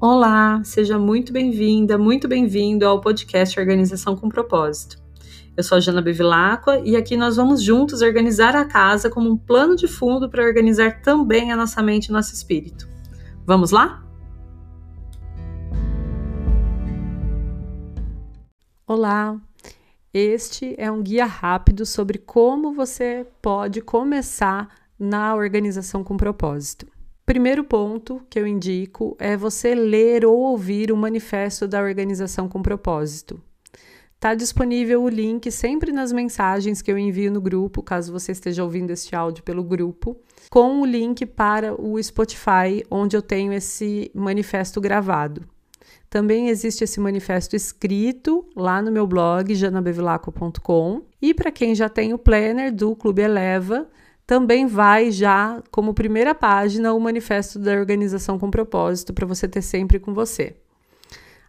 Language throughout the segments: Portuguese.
Olá, seja muito bem-vinda, muito bem-vindo ao podcast Organização com Propósito. Eu sou a Jana Bevilacqua e aqui nós vamos juntos organizar a casa como um plano de fundo para organizar também a nossa mente e nosso espírito. Vamos lá? Olá! Este é um guia rápido sobre como você pode começar na organização com propósito. Primeiro ponto que eu indico é você ler ou ouvir o manifesto da organização com propósito. Está disponível o link sempre nas mensagens que eu envio no grupo, caso você esteja ouvindo este áudio pelo grupo, com o link para o Spotify, onde eu tenho esse manifesto gravado. Também existe esse manifesto escrito lá no meu blog, janabevilaco.com. E para quem já tem o planner do Clube Eleva, também vai já como primeira página o manifesto da organização com propósito para você ter sempre com você.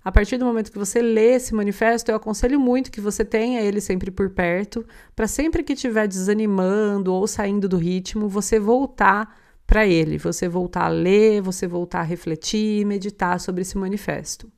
A partir do momento que você lê esse manifesto, eu aconselho muito que você tenha ele sempre por perto, para sempre que estiver desanimando ou saindo do ritmo, você voltar para ele, você voltar a ler, você voltar a refletir e meditar sobre esse manifesto.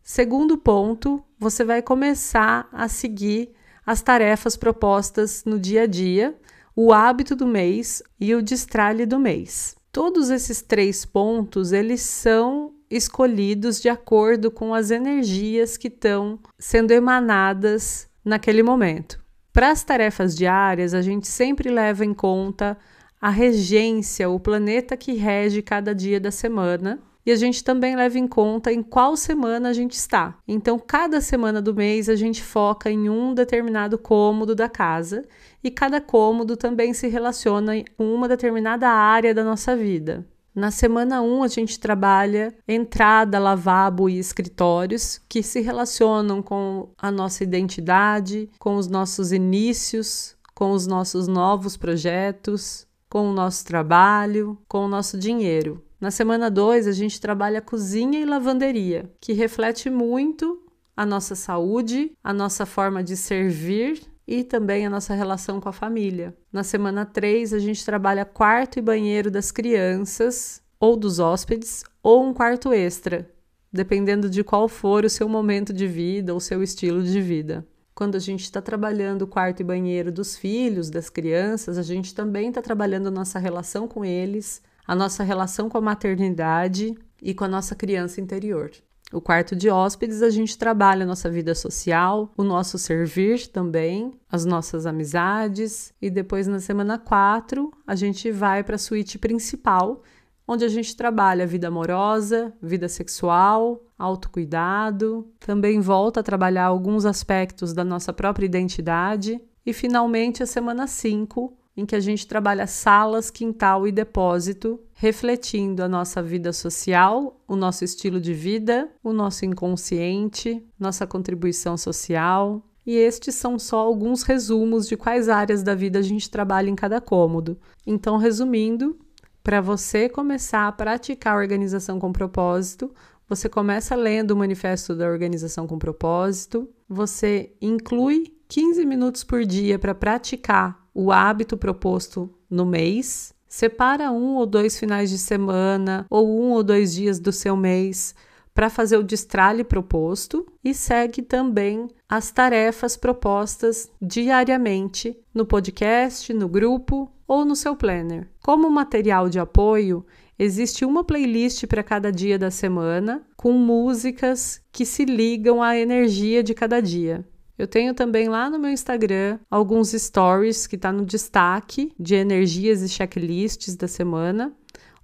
Segundo ponto, você vai começar a seguir as tarefas propostas no dia a dia o hábito do mês e o destralhe do mês. Todos esses três pontos, eles são escolhidos de acordo com as energias que estão sendo emanadas naquele momento. Para as tarefas diárias, a gente sempre leva em conta a regência, o planeta que rege cada dia da semana, e a gente também leva em conta em qual semana a gente está. Então, cada semana do mês a gente foca em um determinado cômodo da casa e cada cômodo também se relaciona com uma determinada área da nossa vida. Na semana 1, um, a gente trabalha entrada, lavabo e escritórios, que se relacionam com a nossa identidade, com os nossos inícios, com os nossos novos projetos, com o nosso trabalho, com o nosso dinheiro. Na semana 2, a gente trabalha cozinha e lavanderia, que reflete muito a nossa saúde, a nossa forma de servir e também a nossa relação com a família. Na semana 3, a gente trabalha quarto e banheiro das crianças ou dos hóspedes ou um quarto extra, dependendo de qual for o seu momento de vida ou seu estilo de vida. Quando a gente está trabalhando o quarto e banheiro dos filhos, das crianças, a gente também está trabalhando nossa relação com eles, a nossa relação com a maternidade e com a nossa criança interior. O quarto de hóspedes, a gente trabalha a nossa vida social, o nosso servir também, as nossas amizades, e depois na semana 4 a gente vai para a suíte principal, onde a gente trabalha vida amorosa, vida sexual, autocuidado, também volta a trabalhar alguns aspectos da nossa própria identidade, e finalmente a semana 5 em que a gente trabalha salas, quintal e depósito, refletindo a nossa vida social, o nosso estilo de vida, o nosso inconsciente, nossa contribuição social. E estes são só alguns resumos de quais áreas da vida a gente trabalha em cada cômodo. Então, resumindo, para você começar a praticar a organização com propósito, você começa lendo o manifesto da organização com propósito, você inclui 15 minutos por dia para praticar o hábito proposto no mês, separa um ou dois finais de semana ou um ou dois dias do seu mês para fazer o destralhe proposto e segue também as tarefas propostas diariamente no podcast, no grupo ou no seu planner. Como material de apoio, existe uma playlist para cada dia da semana com músicas que se ligam à energia de cada dia. Eu tenho também lá no meu Instagram alguns stories que está no destaque de energias e checklists da semana,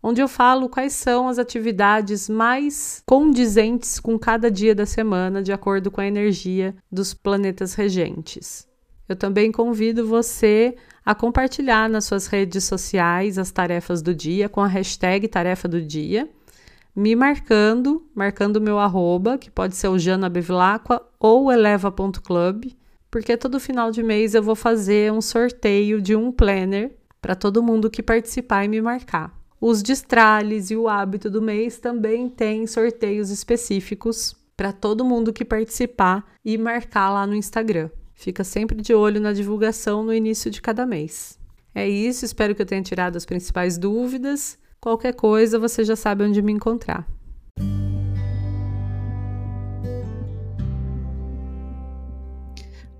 onde eu falo quais são as atividades mais condizentes com cada dia da semana, de acordo com a energia dos planetas regentes. Eu também convido você a compartilhar nas suas redes sociais as tarefas do dia com a hashtag tarefa do dia me marcando, marcando meu arroba, que pode ser o Jana Bevilacqua ou eleva.club, porque todo final de mês eu vou fazer um sorteio de um planner para todo mundo que participar e me marcar. Os destrales e o hábito do mês também têm sorteios específicos para todo mundo que participar e marcar lá no Instagram. Fica sempre de olho na divulgação no início de cada mês. É isso, espero que eu tenha tirado as principais dúvidas. Qualquer coisa, você já sabe onde me encontrar.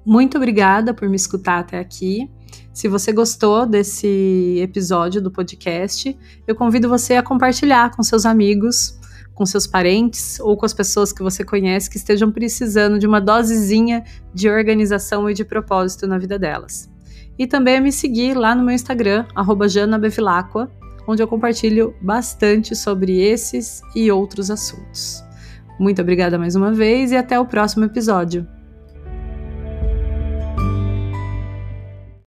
Muito obrigada por me escutar até aqui. Se você gostou desse episódio do podcast, eu convido você a compartilhar com seus amigos, com seus parentes ou com as pessoas que você conhece que estejam precisando de uma dosezinha de organização e de propósito na vida delas. E também a me seguir lá no meu Instagram, @jana_bevilacqua onde eu compartilho bastante sobre esses e outros assuntos. Muito obrigada mais uma vez e até o próximo episódio.